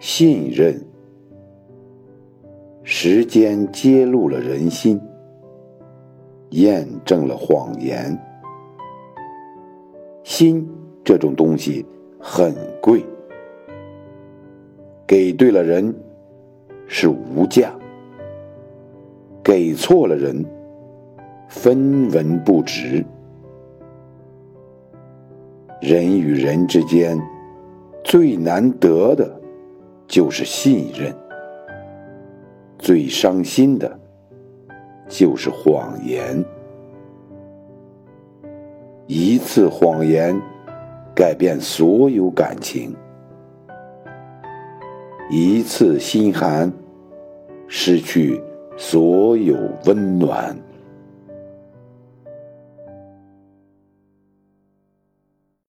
信任。时间揭露了人心，验证了谎言。心这种东西很贵，给对了人是无价，给错了人分文不值。人与人之间最难得的，就是信任；最伤心的，就是谎言。一次谎言，改变所有感情；一次心寒，失去所有温暖。